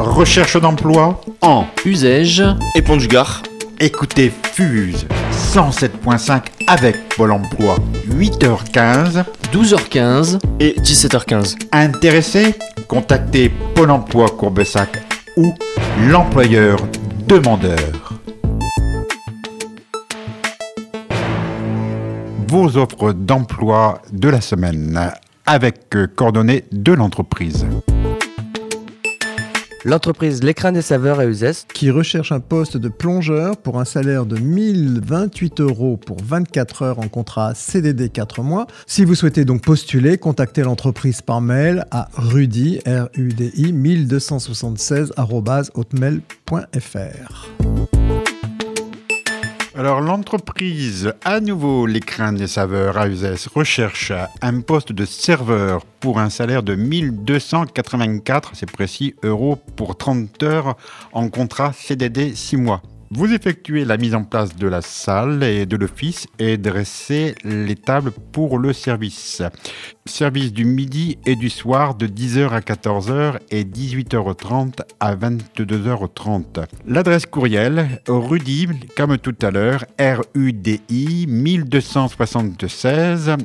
Recherche d'emploi En usage et Pont du Gard. Écoutez Fuse 107.5 avec Pôle emploi. 8h15. 12h15 et 17h15. Intéressé Contactez Pôle emploi Courbesac ou l'employeur demandeur. Vos offres d'emploi de la semaine avec coordonnées de l'entreprise. L'entreprise L'écran des saveurs à Uzès qui recherche un poste de plongeur pour un salaire de 1028 euros pour 24 heures en contrat CDD 4 mois. Si vous souhaitez donc postuler, contactez l'entreprise par mail à rudy, r u d i 1276 hotmail.fr. Alors l'entreprise, à nouveau l'écran des saveurs Uzès, recherche un poste de serveur pour un salaire de 1284, c'est précis, euros pour 30 heures en contrat CDD 6 mois. Vous effectuez la mise en place de la salle et de l'office et dressez les tables pour le service. Service du midi et du soir de 10h à 14h et 18h30 à 22h30. L'adresse courriel Rudy, comme tout à l'heure, R-U-D-I 1276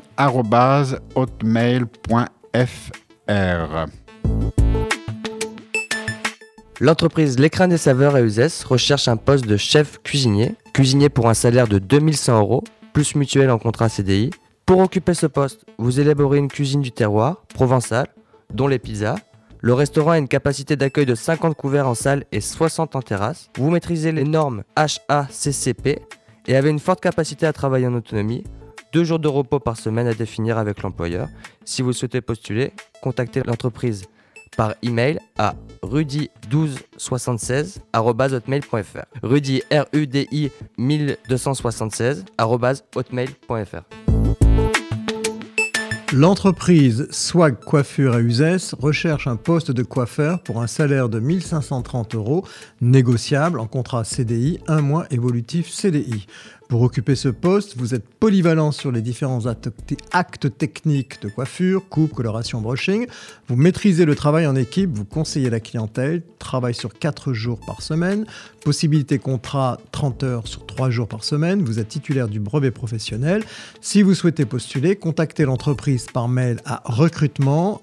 hotmail.fr. L'entreprise L'écran des saveurs à Uzès recherche un poste de chef cuisinier, cuisinier pour un salaire de 2100 euros, plus mutuel en contrat CDI. Pour occuper ce poste, vous élaborez une cuisine du terroir, provençale, dont les pizzas. Le restaurant a une capacité d'accueil de 50 couverts en salle et 60 en terrasse. Vous maîtrisez les normes HACCP et avez une forte capacité à travailler en autonomie. Deux jours de repos par semaine à définir avec l'employeur. Si vous souhaitez postuler, contactez l'entreprise par email à rudy1276@hotmail.fr. Rudy R U D I 1276@hotmail.fr. L'entreprise Swag Coiffure à Uzès recherche un poste de coiffeur pour un salaire de 1530 euros, négociable en contrat CDI, un mois évolutif CDI. Pour occuper ce poste, vous êtes polyvalent sur les différents actes techniques de coiffure, coupe, coloration, brushing. Vous maîtrisez le travail en équipe, vous conseillez la clientèle, travail sur 4 jours par semaine, possibilité contrat 30 heures sur 3 jours par semaine, vous êtes titulaire du brevet professionnel. Si vous souhaitez postuler, contactez l'entreprise par mail à recrutement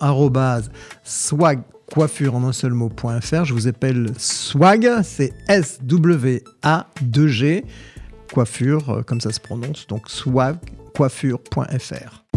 coiffure en un seul mot.fr. Je vous appelle Swag, c'est S-W-A-2-G coiffure, euh, comme ça se prononce, donc swagcoiffure.fr.